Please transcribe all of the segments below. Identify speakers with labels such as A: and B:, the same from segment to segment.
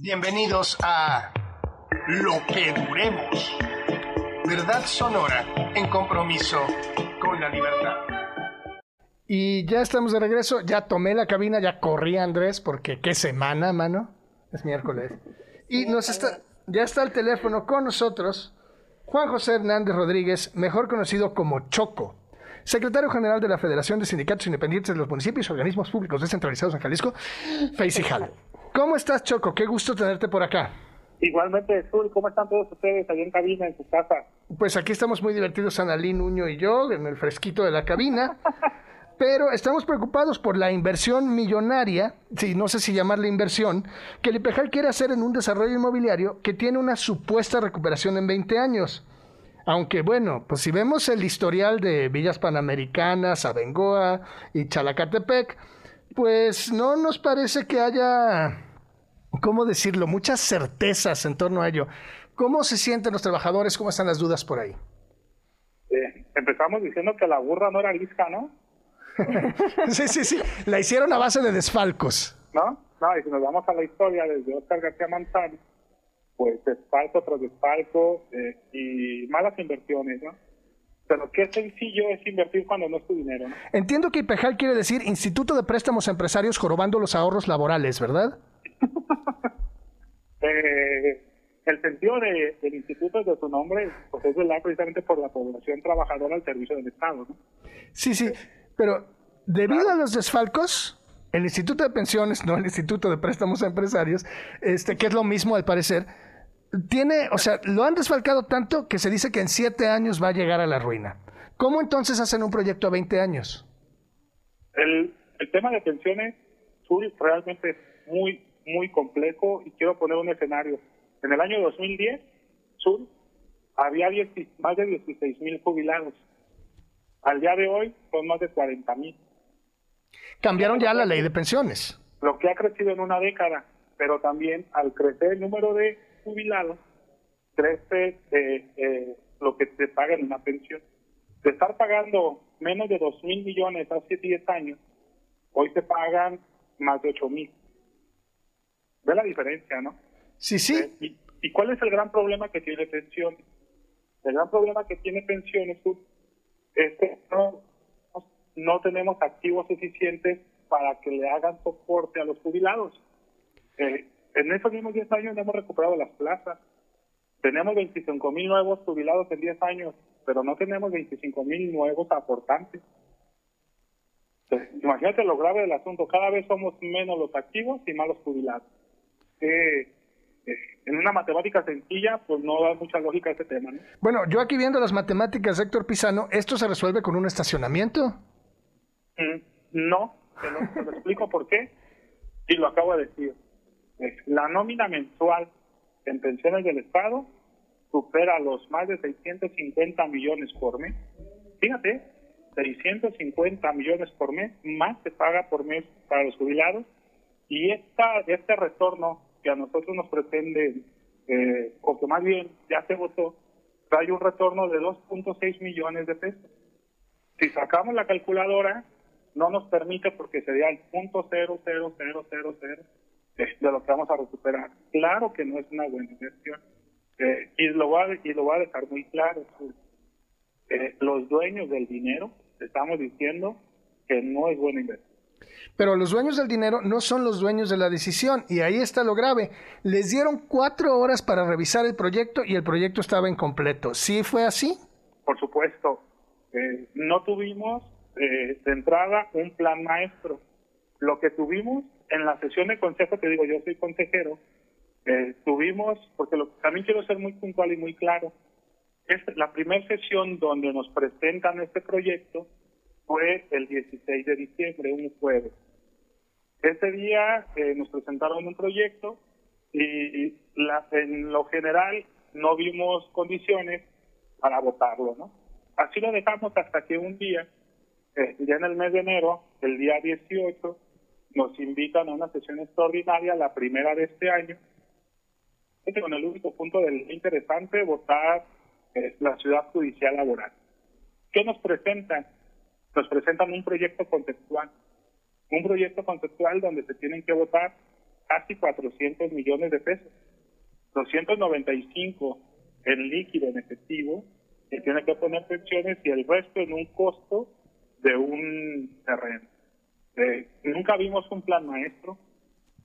A: Bienvenidos a Lo que Duremos. Verdad sonora en compromiso con la libertad.
B: Y ya estamos de regreso. Ya tomé la cabina, ya corrí Andrés, porque qué semana, mano. Es miércoles. Y nos está, ya está el teléfono con nosotros Juan José Hernández Rodríguez, mejor conocido como Choco, secretario general de la Federación de Sindicatos Independientes de los Municipios y Organismos Públicos Descentralizados en Jalisco, FEICIJAL. ¿Cómo estás, Choco? Qué gusto tenerte por acá.
C: Igualmente, Zul, ¿cómo están todos ustedes allá en cabina, en su casa?
B: Pues aquí estamos muy divertidos, Analí, Nuño y yo, en el fresquito de la cabina. Pero estamos preocupados por la inversión millonaria, sí, no sé si llamarle inversión, que el IPEJAL quiere hacer en un desarrollo inmobiliario que tiene una supuesta recuperación en 20 años. Aunque bueno, pues si vemos el historial de Villas Panamericanas, Abengoa y Chalacatepec, pues no nos parece que haya, ¿cómo decirlo?, muchas certezas en torno a ello. ¿Cómo se sienten los trabajadores? ¿Cómo están las dudas por ahí?
C: Eh, empezamos diciendo que la burra no era lisca, ¿no?
B: sí, sí, sí. La hicieron a base de desfalcos.
C: ¿No? No, y si nos vamos a la historia desde Oscar García Manzano, pues desfalco tras desfalco eh, y malas inversiones, ¿no? Pero qué sencillo es invertir cuando no es tu dinero, ¿no?
B: Entiendo que IPEJAL quiere decir Instituto de Préstamos a Empresarios jorobando los ahorros laborales, ¿verdad?
C: eh, el sentido de, del instituto de su nombre pues es velar precisamente por la población trabajadora al servicio del Estado, ¿no?
B: Sí, sí, pero debido a los desfalcos, el Instituto de Pensiones, no el Instituto de Préstamos a Empresarios, este, que es lo mismo al parecer, tiene, o sea, lo han desfalcado tanto que se dice que en siete años va a llegar a la ruina. ¿Cómo entonces hacen un proyecto a 20 años?
C: El, el tema de pensiones, Sur, realmente es muy, muy complejo y quiero poner un escenario. En el año 2010, Sur, había 10, más de 16 mil jubilados. Al día de hoy son más de 40 mil.
B: Cambiaron ya la ley de pensiones.
C: Lo que ha crecido en una década, pero también al crecer el número de jubilados, crece eh, eh, lo que se paga en una pensión. De estar pagando menos de 2 mil millones hace 10 años, hoy se pagan más de 8 mil. ¿Ve la diferencia, no?
B: Sí, sí.
C: Eh, y, ¿Y cuál es el gran problema que tiene pensiones? El gran problema que tiene pensiones es que no, no tenemos activos suficientes para que le hagan soporte a los jubilados. Eh, en esos mismos 10 años no hemos recuperado las plazas. Tenemos 25 mil nuevos jubilados en 10 años, pero no tenemos 25 mil nuevos aportantes. Entonces, imagínate lo grave del asunto. Cada vez somos menos los activos y más los jubilados. Eh, eh, en una matemática sencilla, pues no da mucha lógica ese tema. ¿no?
B: Bueno, yo aquí viendo las matemáticas Héctor Pisano, ¿esto se resuelve con un estacionamiento?
C: Mm, no, te lo, te lo explico por qué. Y lo acabo de decir. La nómina mensual en pensiones del Estado supera los más de 650 millones por mes. Fíjate, 650 millones por mes, más se paga por mes para los jubilados. Y esta, este retorno que a nosotros nos pretende, eh, o que más bien ya se votó, trae un retorno de 2.6 millones de pesos. Si sacamos la calculadora, no nos permite porque sería el 0.00000 de, lo que vamos a recuperar. Claro que no es una buena inversión. Eh, y, lo va, y lo va a dejar muy claro. Eh, los dueños del dinero estamos diciendo que no es buena inversión.
B: Pero los dueños del dinero no son los dueños de la decisión y ahí está lo grave. Les dieron cuatro horas para revisar el proyecto y el proyecto estaba incompleto. ¿Sí fue así?
C: Por supuesto. Eh, no tuvimos eh, de entrada un plan maestro. Lo que tuvimos en la sesión de consejo, te digo, yo soy consejero, eh, tuvimos, porque lo, también quiero ser muy puntual y muy claro, es la primera sesión donde nos presentan este proyecto fue el 16 de diciembre, un jueves. Ese día eh, nos presentaron un proyecto y la, en lo general no vimos condiciones para votarlo, ¿no? Así lo dejamos hasta que un día, eh, ya en el mes de enero, el día 18, nos invitan a una sesión extraordinaria, la primera de este año, con el único punto del interesante, votar eh, la ciudad judicial laboral. ¿Qué nos presentan? Nos presentan un proyecto conceptual, un proyecto conceptual donde se tienen que votar casi 400 millones de pesos. 295 en líquido, en efectivo, que tiene que poner pensiones y el resto en un costo de un terreno. Eh, nunca vimos un plan maestro,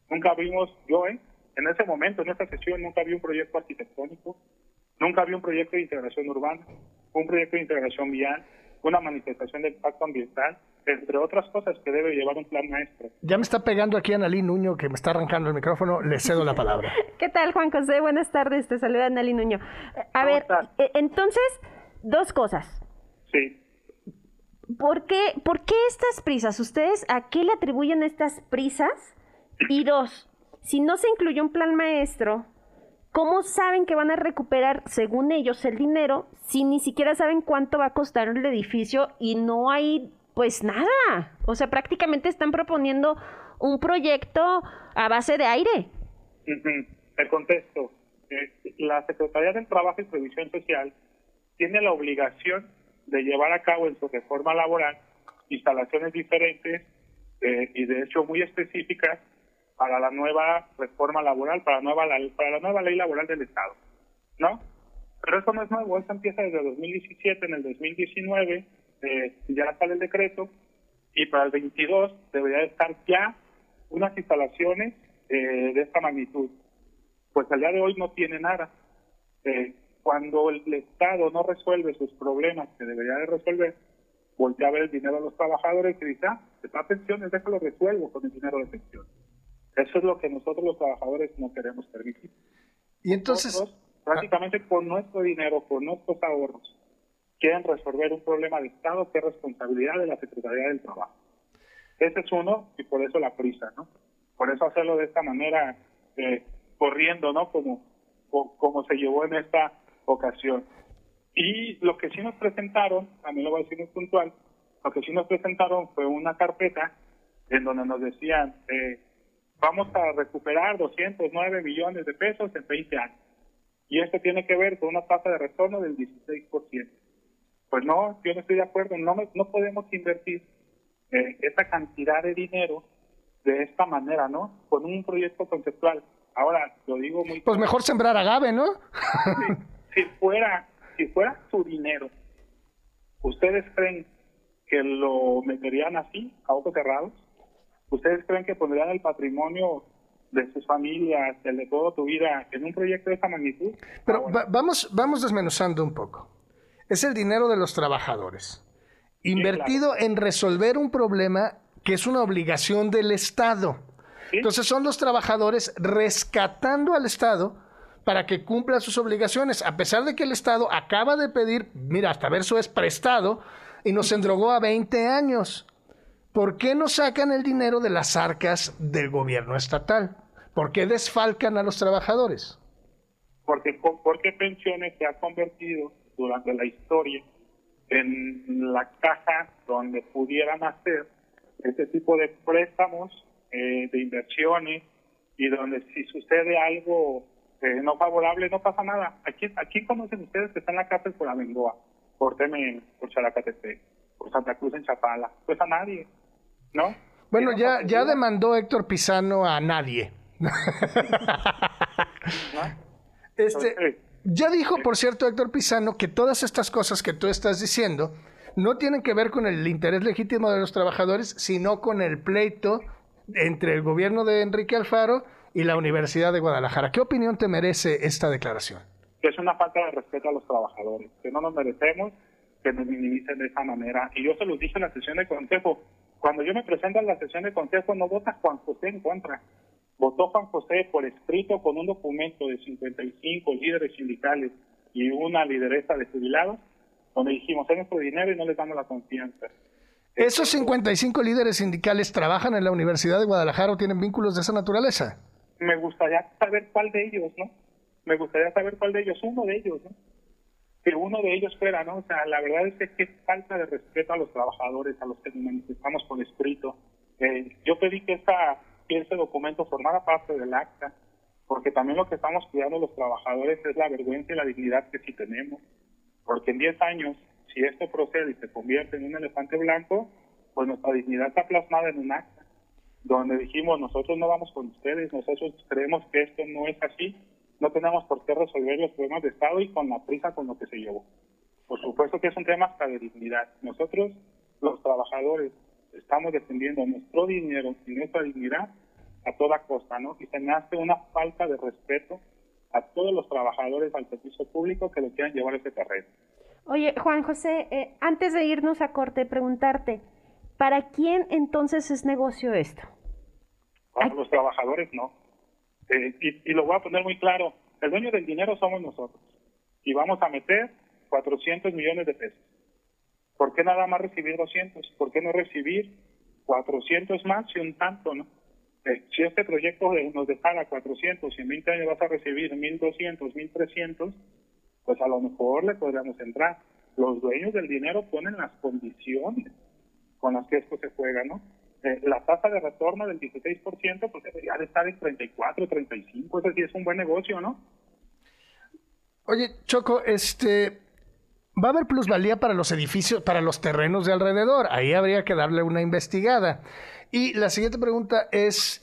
C: nunca vimos, yo eh, en ese momento, en esta sesión, nunca vi un proyecto arquitectónico, nunca vi un proyecto de integración urbana, un proyecto de integración vial, una manifestación de impacto ambiental, entre otras cosas que debe llevar un plan maestro.
B: Ya me está pegando aquí Analí Nuño, que me está arrancando el micrófono, le cedo la palabra.
D: ¿Qué tal, Juan José? Buenas tardes, te saluda Analí Nuño. A ver, eh, entonces, dos cosas.
C: Sí.
D: ¿Por qué, ¿Por qué estas prisas? ¿Ustedes a qué le atribuyen estas prisas? Y dos, si no se incluye un plan maestro, ¿cómo saben que van a recuperar, según ellos, el dinero si ni siquiera saben cuánto va a costar el edificio y no hay, pues nada? O sea, prácticamente están proponiendo un proyecto a base de aire.
C: El contexto. Eh, la Secretaría del Trabajo y Previsión Social tiene la obligación de llevar a cabo en su reforma laboral instalaciones diferentes eh, y de hecho muy específicas para la nueva reforma laboral, para nueva, para la nueva ley laboral del Estado, ¿no? Pero eso no es nuevo, eso empieza desde 2017, en el 2019 eh, ya sale el decreto y para el 22 debería estar ya unas instalaciones eh, de esta magnitud. Pues al día de hoy no tiene nada. Eh, cuando el Estado no resuelve sus problemas que debería de resolver, voltea a ver el dinero de los trabajadores y dice, ah, está pensiones, déjalo resuelvo con el dinero de pensiones. Eso es lo que nosotros los trabajadores no queremos permitir.
B: Y entonces...
C: prácticamente con nuestro dinero, con nuestros ahorros, quieren resolver un problema de Estado que es responsabilidad de la Secretaría del Trabajo. Ese es uno y por eso la prisa, ¿no? Por eso hacerlo de esta manera, eh, corriendo, ¿no? Como, como se llevó en esta ocasión. Y lo que sí nos presentaron, a mí lo voy a decir muy puntual, lo que sí nos presentaron fue una carpeta en donde nos decían, eh, vamos a recuperar 209 millones de pesos en 20 años. Y esto tiene que ver con una tasa de retorno del 16%. Pues no, yo no estoy de acuerdo, no, no podemos invertir eh, esa cantidad de dinero de esta manera, ¿no? Con un proyecto conceptual. Ahora, lo digo muy...
B: Pues mejor sembrar agave, ¿no?
C: Si, fuera, si fuera su dinero, ¿ustedes creen que lo meterían así, a ojos cerrados? ¿Ustedes creen que pondrían el patrimonio de sus familias, el de toda tu vida, en un proyecto de esta magnitud?
B: Pero vamos, vamos desmenuzando un poco. Es el dinero de los trabajadores, invertido en resolver un problema que es una obligación del Estado. Entonces son los trabajadores rescatando al Estado para que cumpla sus obligaciones, a pesar de que el Estado acaba de pedir, mira, hasta verso es prestado, y nos endrogó a 20 años. ¿por qué no sacan el dinero de las arcas del gobierno estatal? ¿Por qué desfalcan a los trabajadores?
C: Porque, porque pensiones se ha convertido durante la historia en la caja donde pudieran hacer este tipo de préstamos, eh, de inversiones, y donde si sucede algo eh, no favorable, no pasa nada. Aquí, aquí conocen ustedes que está en la cárcel por Abengoa, por Temen, por Chalacatepec, por Santa Cruz en Chapala. Pues a nadie. ¿no?
B: Bueno, ya, ya demandó Héctor Pisano a nadie. este, ya dijo, por cierto, Héctor Pisano, que todas estas cosas que tú estás diciendo no tienen que ver con el interés legítimo de los trabajadores, sino con el pleito entre el gobierno de Enrique Alfaro y la Universidad de Guadalajara. ¿Qué opinión te merece esta declaración?
C: Que es una falta de respeto a los trabajadores, que no nos merecemos que nos minimicen de esa manera. Y yo se los dije en la sesión de consejo, cuando yo me presento en la sesión de consejo, no vota Juan José en contra. Votó Juan José por escrito con un documento de 55 líderes sindicales y una lideresa de jubilados, donde dijimos, es nuestro dinero y no les damos la confianza.
B: ¿Esos 55 líderes sindicales trabajan en la Universidad de Guadalajara o tienen vínculos de esa naturaleza?
C: Me gustaría saber cuál de ellos, ¿no? Me gustaría saber cuál de ellos, uno de ellos, ¿no? que uno de ellos fuera, ¿no? O sea, la verdad es que es falta de respeto a los trabajadores, a los que manifestamos por escrito. Eh, yo pedí que, esta, que ese documento formara parte del acta, porque también lo que estamos cuidando los trabajadores es la vergüenza y la dignidad que sí tenemos. Porque en 10 años, si esto procede y se convierte en un elefante blanco, pues nuestra dignidad está plasmada en un acta. Donde dijimos nosotros no vamos con ustedes, nosotros creemos que esto no es así, no tenemos por qué resolver los problemas de Estado y con la prisa con lo que se llevó. Por supuesto que es un tema hasta de dignidad. Nosotros, los trabajadores, estamos defendiendo nuestro dinero y nuestra dignidad a toda costa, ¿no? Y se me hace una falta de respeto a todos los trabajadores al servicio público que lo quieran llevar a ese terreno.
D: Oye, Juan José, eh, antes de irnos a corte, preguntarte, ¿para quién entonces es negocio esto?
C: Para los trabajadores no. Eh, y, y lo voy a poner muy claro, el dueño del dinero somos nosotros. Y vamos a meter 400 millones de pesos. ¿Por qué nada más recibir 200? ¿Por qué no recibir 400 más y un tanto, no? Eh, si este proyecto nos dejara 400 y en 20 años vas a recibir 1.200, 1.300, pues a lo mejor le podríamos entrar. Los dueños del dinero ponen las condiciones con las que esto se juega, ¿no? Eh, la tasa de retorno del 16%, pues debería de estar en 34, 35, eso sí es un buen negocio, ¿no?
B: Oye, Choco, este, va a haber plusvalía para los edificios, para los terrenos de alrededor. Ahí habría que darle una investigada. Y la siguiente pregunta es,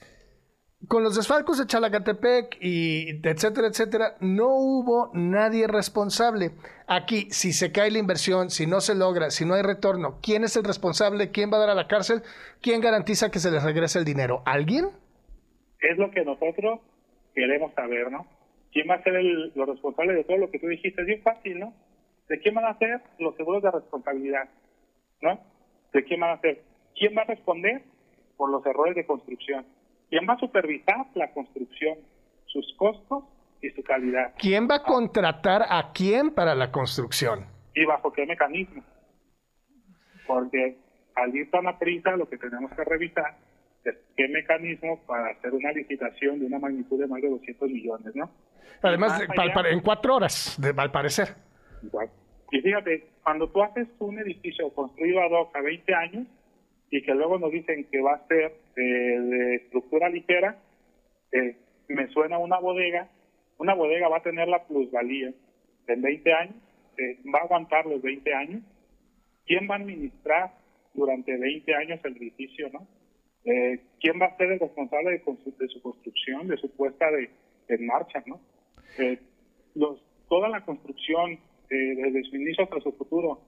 B: con los desfalcos de Chalacatepec y etcétera, etcétera, no hubo nadie responsable. Aquí, si se cae la inversión, si no se logra, si no hay retorno, ¿quién es el responsable? ¿Quién va a dar a la cárcel? ¿Quién garantiza que se les regrese el dinero? ¿Alguien?
C: Es lo que nosotros queremos saber, ¿no? ¿Quién va a ser el, lo responsable de todo lo que tú dijiste? Es bien fácil, ¿no? ¿De quién van a ser los seguros de responsabilidad? ¿No? ¿De quién van a ser? ¿Quién va a responder por los errores de construcción. ¿Quién va a supervisar la construcción? Sus costos y su calidad.
B: ¿Quién va a contratar a quién para la construcción?
C: ¿Y bajo qué mecanismo? Porque al ir tan a prisa, lo que tenemos que revisar es qué mecanismo para hacer una licitación de una magnitud de más de 200 millones, ¿no?
B: Además, en cuatro horas, de, al parecer.
C: Y fíjate, cuando tú haces un edificio construido a hoc a 20 años, y que luego nos dicen que va a ser eh, de estructura ligera, eh, me suena una bodega, una bodega va a tener la plusvalía en 20 años, eh, va a aguantar los 20 años, ¿quién va a administrar durante 20 años el edificio, no? ¿Quién va a ser el responsable de, de su construcción, de su puesta de, en marcha, no? los, toda la construcción, desde su inicio hasta su futuro,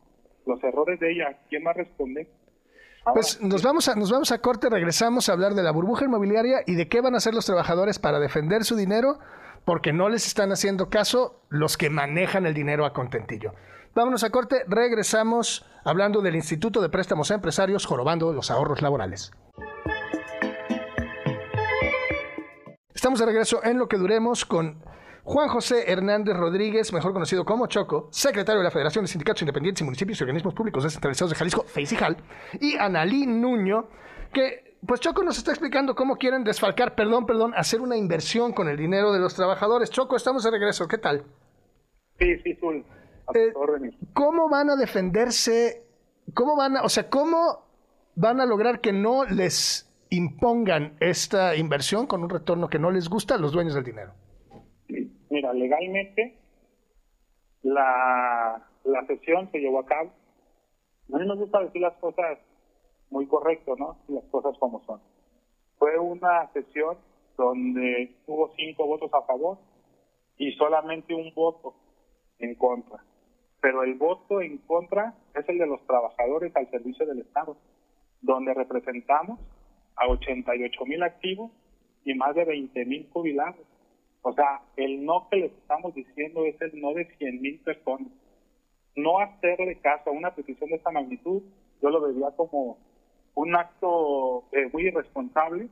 C: los errores de ella, ¿quién va a responder?
B: Pues nos vamos, a, nos vamos a corte, regresamos a hablar de la burbuja inmobiliaria y de qué van a hacer los trabajadores para defender su dinero, porque no les están haciendo caso los que manejan el dinero a contentillo. Vámonos a corte, regresamos hablando del Instituto de Préstamos a Empresarios, jorobando los ahorros laborales. Estamos de regreso en lo que duremos con Juan José Hernández Rodríguez, mejor conocido como Choco, secretario de la Federación de Sindicatos Independientes y Municipios y Organismos Públicos Descentralizados de Jalisco, FEICIJAL, y Analí Nuño, que pues Choco nos está explicando cómo quieren desfalcar, perdón, perdón, hacer una inversión con el dinero de los trabajadores. Choco, estamos de regreso, ¿qué tal?
C: Sí, sí, Zul.
B: Eh, ¿Cómo van a defenderse? ¿Cómo van a, o sea, cómo van a lograr que no les impongan esta inversión con un retorno que no les gusta a los dueños del dinero?
C: Mira, legalmente la, la sesión se llevó a cabo. A mí me gusta decir las cosas muy correcto, ¿no? Las cosas como son. Fue una sesión donde hubo cinco votos a favor y solamente un voto en contra. Pero el voto en contra es el de los trabajadores al servicio del Estado, donde representamos a 88 mil activos y más de 20 mil jubilados. O sea, el no que les estamos diciendo es el no de 100 mil personas. No hacerle caso a una petición de esta magnitud, yo lo vería como un acto eh, muy irresponsable.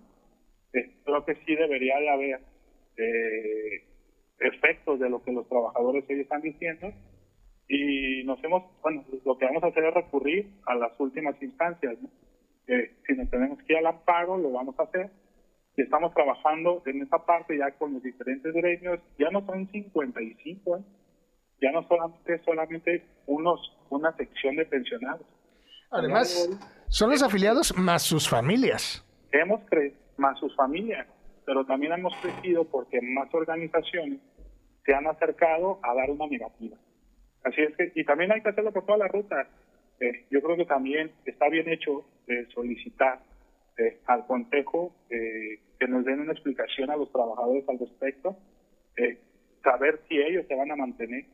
C: Eh, creo que sí debería de haber eh, efectos de lo que los trabajadores hoy están diciendo. Y nos hemos, bueno, lo que vamos a hacer es recurrir a las últimas instancias. si nos tenemos que ir al amparo, lo vamos a hacer estamos trabajando en esa parte ya con los diferentes gremios, ya no son 55, ¿eh? ya no solamente solamente unos una sección de pensionados.
B: Además, son los afiliados más sus familias.
C: Hemos crecido, más sus familias, pero también hemos crecido porque más organizaciones se han acercado a dar una negativa. Así es que, y también hay que hacerlo por toda la ruta. Eh, yo creo que también está bien hecho de solicitar eh, al Consejo eh, que nos den una explicación a los trabajadores al respecto, eh, saber si ellos se van a mantener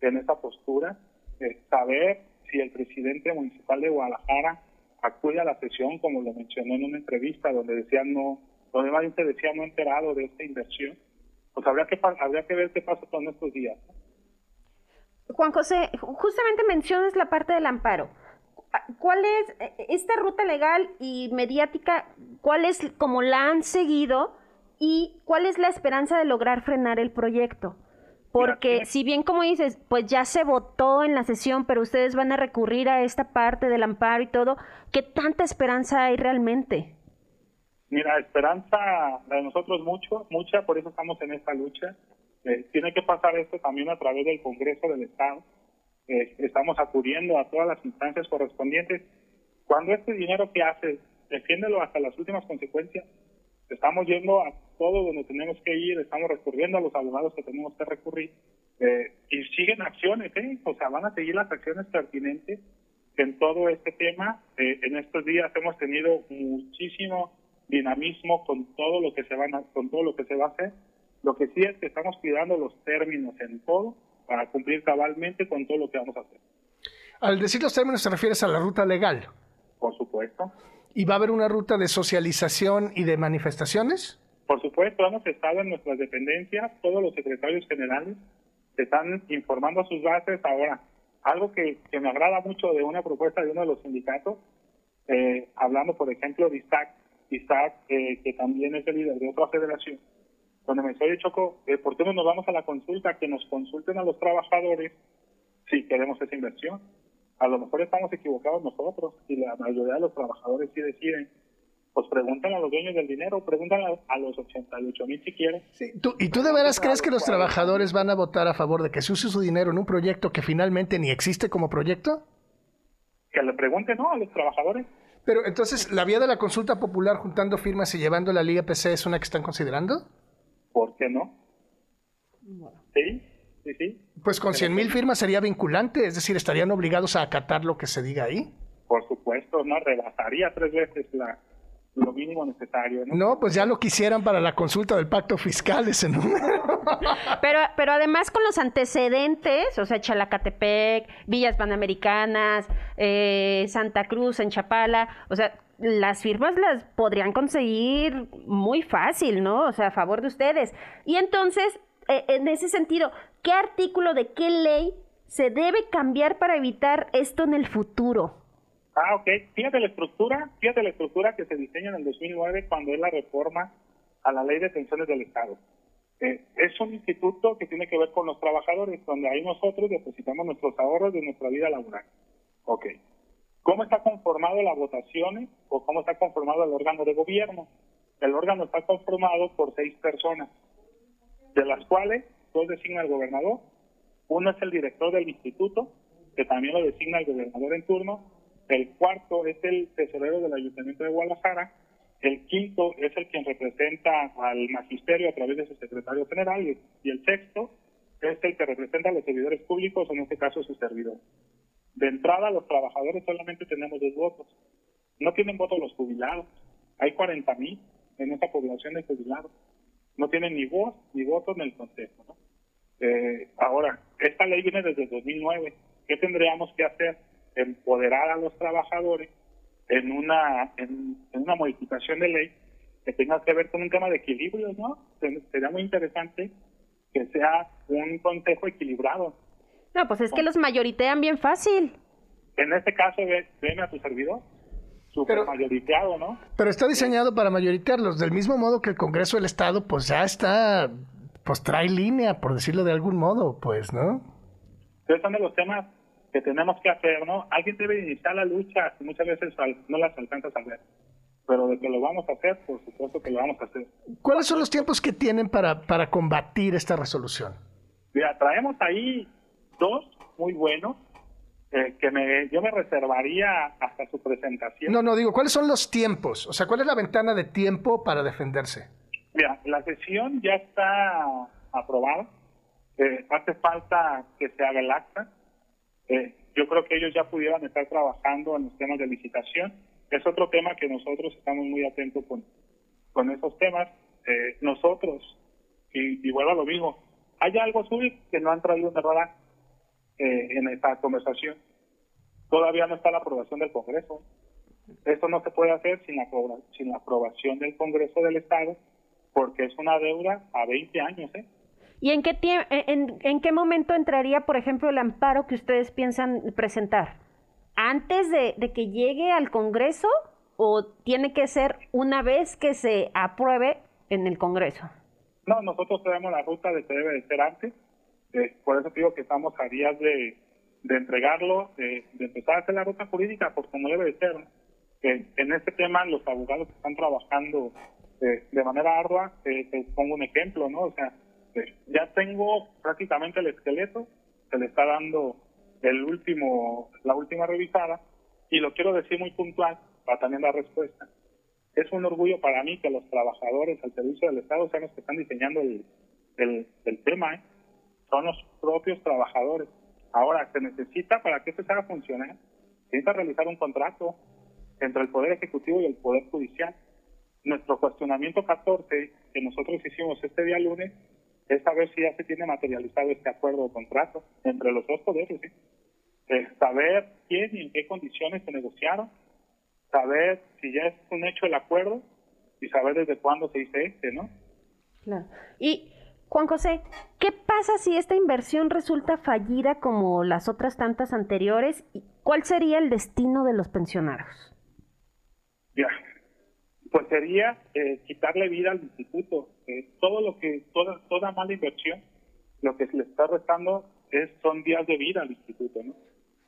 C: en esa postura, saber si el presidente municipal de Guadalajara acude a la sesión, como lo mencionó en una entrevista, donde decían no, donde más se decía no enterado de esta inversión, pues habría que, habría que ver qué pasa con estos días.
D: Juan José, justamente mencionas la parte del amparo. ¿Cuál es eh, esta ruta legal y mediática? ¿Cuál es como la han seguido y cuál es la esperanza de lograr frenar el proyecto? Porque si bien como dices, pues ya se votó en la sesión, pero ustedes van a recurrir a esta parte del amparo y todo, ¿qué tanta esperanza hay realmente?
C: Mira, esperanza de nosotros mucho, mucha, por eso estamos en esta lucha. Eh, tiene que pasar esto también a través del Congreso del Estado eh, estamos acudiendo a todas las instancias correspondientes. Cuando este dinero que hace, defiéndelo hasta las últimas consecuencias. Estamos yendo a todo donde tenemos que ir, estamos recurriendo a los abogados que tenemos que recurrir. Eh, y siguen acciones, ¿eh? O sea, van a seguir las acciones pertinentes en todo este tema. Eh, en estos días hemos tenido muchísimo dinamismo con todo lo que se van con todo lo que se va a hacer. Lo que sí es que estamos cuidando los términos en todo para cumplir cabalmente con todo lo que vamos a hacer.
B: Al decir los términos, ¿te refieres a la ruta legal?
C: Por supuesto.
B: ¿Y va a haber una ruta de socialización y de manifestaciones?
C: Por supuesto, hemos estado en nuestras dependencias, todos los secretarios generales están informando a sus bases ahora. Algo que, me agrada mucho de una propuesta de uno de los sindicatos, eh, hablando por ejemplo de Isaac, Isaac eh, que también es el líder de otra federación, cuando me soy Choco, eh, ¿por qué no nos vamos a la consulta? Que nos consulten a los trabajadores si queremos esa inversión. A lo mejor estamos equivocados nosotros y la mayoría de los trabajadores sí deciden. Pues preguntan a los dueños del dinero, preguntan a, los 88 mil si quieren.
B: ¿Y tú de veras crees que los trabajadores van a votar a favor de que se use su dinero en un proyecto que finalmente ni existe como proyecto?
C: Que le pregunten, ¿no? A los trabajadores.
B: Pero entonces, ¿la vía de la consulta popular juntando firmas y llevando la Liga PC es una que están considerando?
C: ¿Por qué no? Sí, sí, sí.
B: Pues con 100 mil firmas sería vinculante, es decir, estarían obligados a acatar lo que se diga ahí.
C: Por supuesto, no rebasaría tres veces la, lo mínimo necesario. ¿no?
B: no, pues ya lo quisieran para la consulta del pacto fiscal ese número.
D: pero, pero además con los antecedentes, o sea, Chalacatepec, Villas Panamericanas, eh, Santa Cruz, en Chapala, o sea, las firmas las podrían conseguir muy fácil, ¿no? O sea, a favor de ustedes. Y entonces, eh, en ese sentido, ¿qué artículo de qué ley se debe cambiar para evitar esto en el futuro?
C: Ah, ok. Fíjate la estructura, fíjate la estructura que se diseña en el 2009 cuando es la reforma a la ley de pensiones del Estado. Eh, es un instituto que tiene que ver con los trabajadores, donde ahí nosotros depositamos nuestros ahorros de nuestra vida laboral. Ok. ¿Cómo está conformado las votaciones o cómo está conformado el órgano de gobierno? El órgano está conformado por seis personas, de las cuales dos designa el gobernador, uno es el director del instituto, que también lo designa el gobernador en turno, el cuarto es el tesorero del Ayuntamiento de Guadalajara, el quinto es el quien representa al magisterio a través de su secretario general y el sexto es el que representa a los servidores públicos, en este caso su servidor. De entrada, los trabajadores solamente tenemos dos votos. No tienen voto los jubilados. Hay 40 mil en esa población de jubilados. No tienen ni voz ni voto en el Consejo. Eh, ahora, esta ley viene desde 2009. ¿Qué tendríamos que hacer? Empoderar a los trabajadores en una, en, una modificación de ley que tenga que ver con un tema de equilibrio, ¿no? Sería muy interesante que sea un consejo equilibrado,
D: no, pues es que los mayoritean bien fácil.
C: En este caso, ven a tu servidor. Super mayoriteado, ¿no?
B: Pero está diseñado para mayoritearlos, del mismo modo que el Congreso del Estado, pues ya está, pues trae línea, por decirlo de algún modo, pues, ¿no?
C: Esos son de los temas que tenemos que hacer, ¿no? Alguien debe iniciar la lucha, muchas veces no las alcanzas a ver. Pero de que lo vamos a hacer, por supuesto que lo vamos a hacer.
B: ¿Cuáles son los tiempos que tienen para, para combatir esta resolución?
C: Mira, traemos ahí dos muy buenos eh, que me, yo me reservaría hasta su presentación.
B: No, no, digo, ¿cuáles son los tiempos? O sea, ¿cuál es la ventana de tiempo para defenderse?
C: Mira, la sesión ya está aprobada. Eh, hace falta que se haga el acta. Eh, yo creo que ellos ya pudieran estar trabajando en los temas de licitación. es otro tema que nosotros estamos muy atentos con, con esos temas. Eh, nosotros, y, y vuelvo a lo mismo, hay algo suyo que no han traído de verdad eh, en esta conversación. Todavía no está la aprobación del Congreso. Esto no se puede hacer sin la, sin la aprobación del Congreso del Estado, porque es una deuda a 20 años. ¿eh?
D: ¿Y en qué, en, en qué momento entraría, por ejemplo, el amparo que ustedes piensan presentar? ¿Antes de, que llegue al Congreso o tiene que ser una vez que se apruebe en el Congreso?
C: No, nosotros tenemos la ruta de que debe de ser antes. Eh, por eso digo que estamos a días de, entregarlo, de, empezar a hacer la ruta jurídica, pues como debe de ser. en este tema, los abogados están trabajando eh, de manera ardua. Eh, te pongo un ejemplo, ¿no? O sea, ya tengo prácticamente el esqueleto, se le está dando el último, la última revisada, y lo quiero decir muy puntual para también dar respuesta. Es un orgullo para mí que los trabajadores al servicio del Estado sean los que están diseñando el, el, el tema, ¿eh? son los propios trabajadores. Ahora, se necesita para que esto se haga funcionar, se necesita realizar un contrato entre el Poder Ejecutivo y el Poder Judicial. Nuestro cuestionamiento 14 que nosotros hicimos este día lunes es saber si ya se tiene materializado este acuerdo o contrato entre los dos poderes. ¿sí? saber quién y en qué condiciones se negociaron, saber si ya es un hecho el acuerdo y saber desde cuándo se dice este, ¿no?
D: Claro. Y Juan José, ¿qué pasa si esta inversión resulta fallida como las otras tantas anteriores? ¿Cuál sería el destino de los pensionados?
C: Ya, pues sería eh, quitarle vida al instituto. Eh, todo lo que, toda, toda mala inversión, lo que se le está restando es, son días de vida al instituto, ¿no?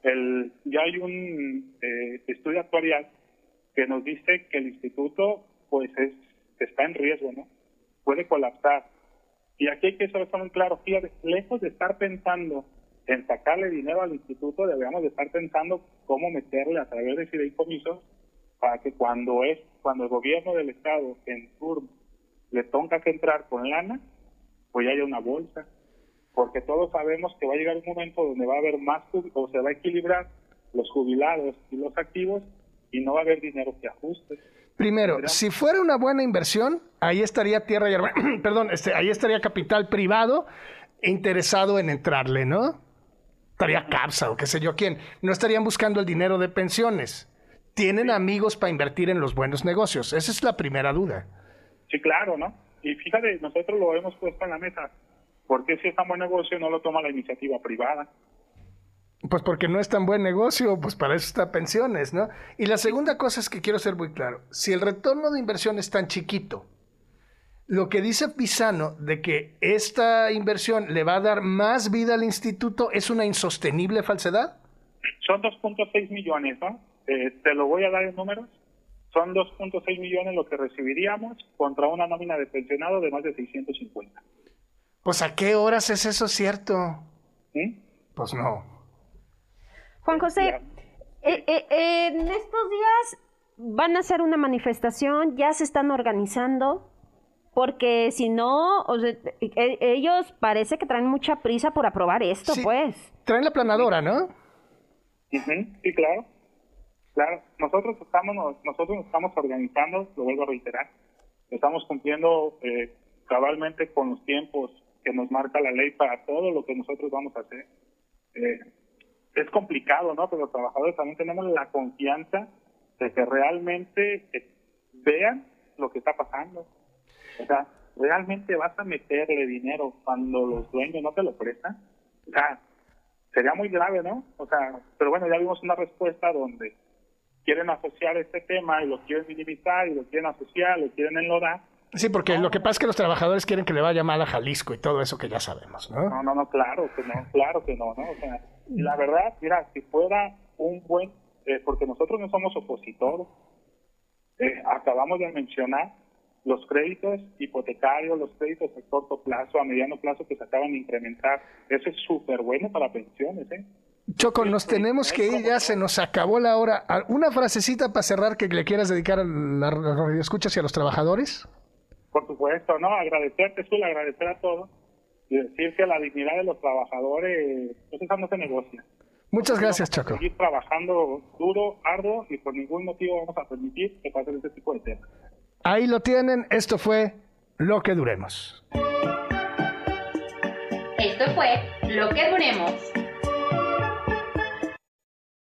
C: El, ya hay un eh, estudio actuarial que nos dice que el instituto, pues, es, está en riesgo, ¿no? Puede colapsar y aquí hay que ser muy claro, fíjate, lejos de estar pensando en sacarle dinero al instituto, deberíamos de estar pensando cómo meterle a través de fideicomisos para que cuando es cuando el gobierno del estado en turno le toca que entrar con lana, pues ya haya una bolsa, porque todos sabemos que va a llegar un momento donde va a haber más o se va a equilibrar los jubilados y los activos y no va a haber dinero que ajuste.
B: Primero, si fuera una buena inversión, ahí estaría tierra y perdón, este, ahí estaría capital privado interesado en entrarle, ¿no? Estaría CAPSA o qué sé yo quién. No estarían buscando el dinero de pensiones. Tienen amigos para invertir en los buenos negocios. Esa es la primera duda.
C: Sí, claro, ¿no? Y fíjate, nosotros lo hemos puesto en la mesa. ¿Por qué si es tan buen negocio no lo toma la iniciativa privada?
B: Pues porque no es tan buen negocio, pues para eso está pensiones, ¿no? Y la segunda cosa es que quiero ser muy claro, si el retorno de inversión es tan chiquito, lo que dice Pisano de que esta inversión le va a dar más vida al instituto es una insostenible falsedad.
C: Son 2.6 millones, ¿no? Eh, te lo voy a dar en números. Son 2.6 millones lo que recibiríamos contra una nómina de pensionado de más de 650.
B: Pues a qué horas es eso cierto?
C: ¿Sí?
B: Pues no.
D: Juan José, eh, eh, en estos días van a hacer una manifestación, ya se están organizando, porque si no, e, ellos parece que traen mucha prisa por aprobar esto, pues.
B: Traen la planadora, ¿no?
C: Sí, claro. Claro, nosotros estamos, nosotros nos estamos organizando, lo vuelvo a reiterar, estamos cumpliendo eh, cabalmente con los tiempos que nos marca la ley para todo lo que nosotros vamos a hacer. Eh, es complicado, ¿no? Pero los trabajadores también tenemos la confianza de que realmente eh, vean lo que está pasando. O sea, realmente vas a meterle dinero cuando los dueños no te lo prestan. O sea, sería muy grave, ¿no? O sea, pero bueno, ya vimos una respuesta donde quieren asociar este tema y lo quieren minimizar y lo quieren asociar, lo quieren enlodar.
B: Sí, porque lo que pasa es que los trabajadores quieren que le vaya mal a Jalisco y todo eso que ya sabemos, ¿no?
C: No, no, no, claro que no, claro que no, ¿no? O sea, la verdad, mira, si fuera un buen, eh, porque nosotros no somos opositores, eh, acabamos de mencionar los créditos hipotecarios, los créditos a corto plazo, a mediano plazo que se acaban de incrementar. Eso es súper bueno para pensiones, ¿eh?
B: Choco, nos tenemos que ir, ya se nos acabó la hora. Ah, ¿Una frasecita para cerrar que le quieras dedicar a la radio escuchas y a los trabajadores?
C: Por supuesto, no, agradecerte, Zul, agradecer a todos y decir que la dignidad de los trabajadores, pues esa no se negocia.
B: Muchas gracias, Choco.
C: Seguir trabajando duro, arduo y por ningún motivo vamos a permitir que pasen este tipo de temas.
B: Ahí lo tienen. Esto fue Lo que duremos.
D: Esto fue Lo que Duremos.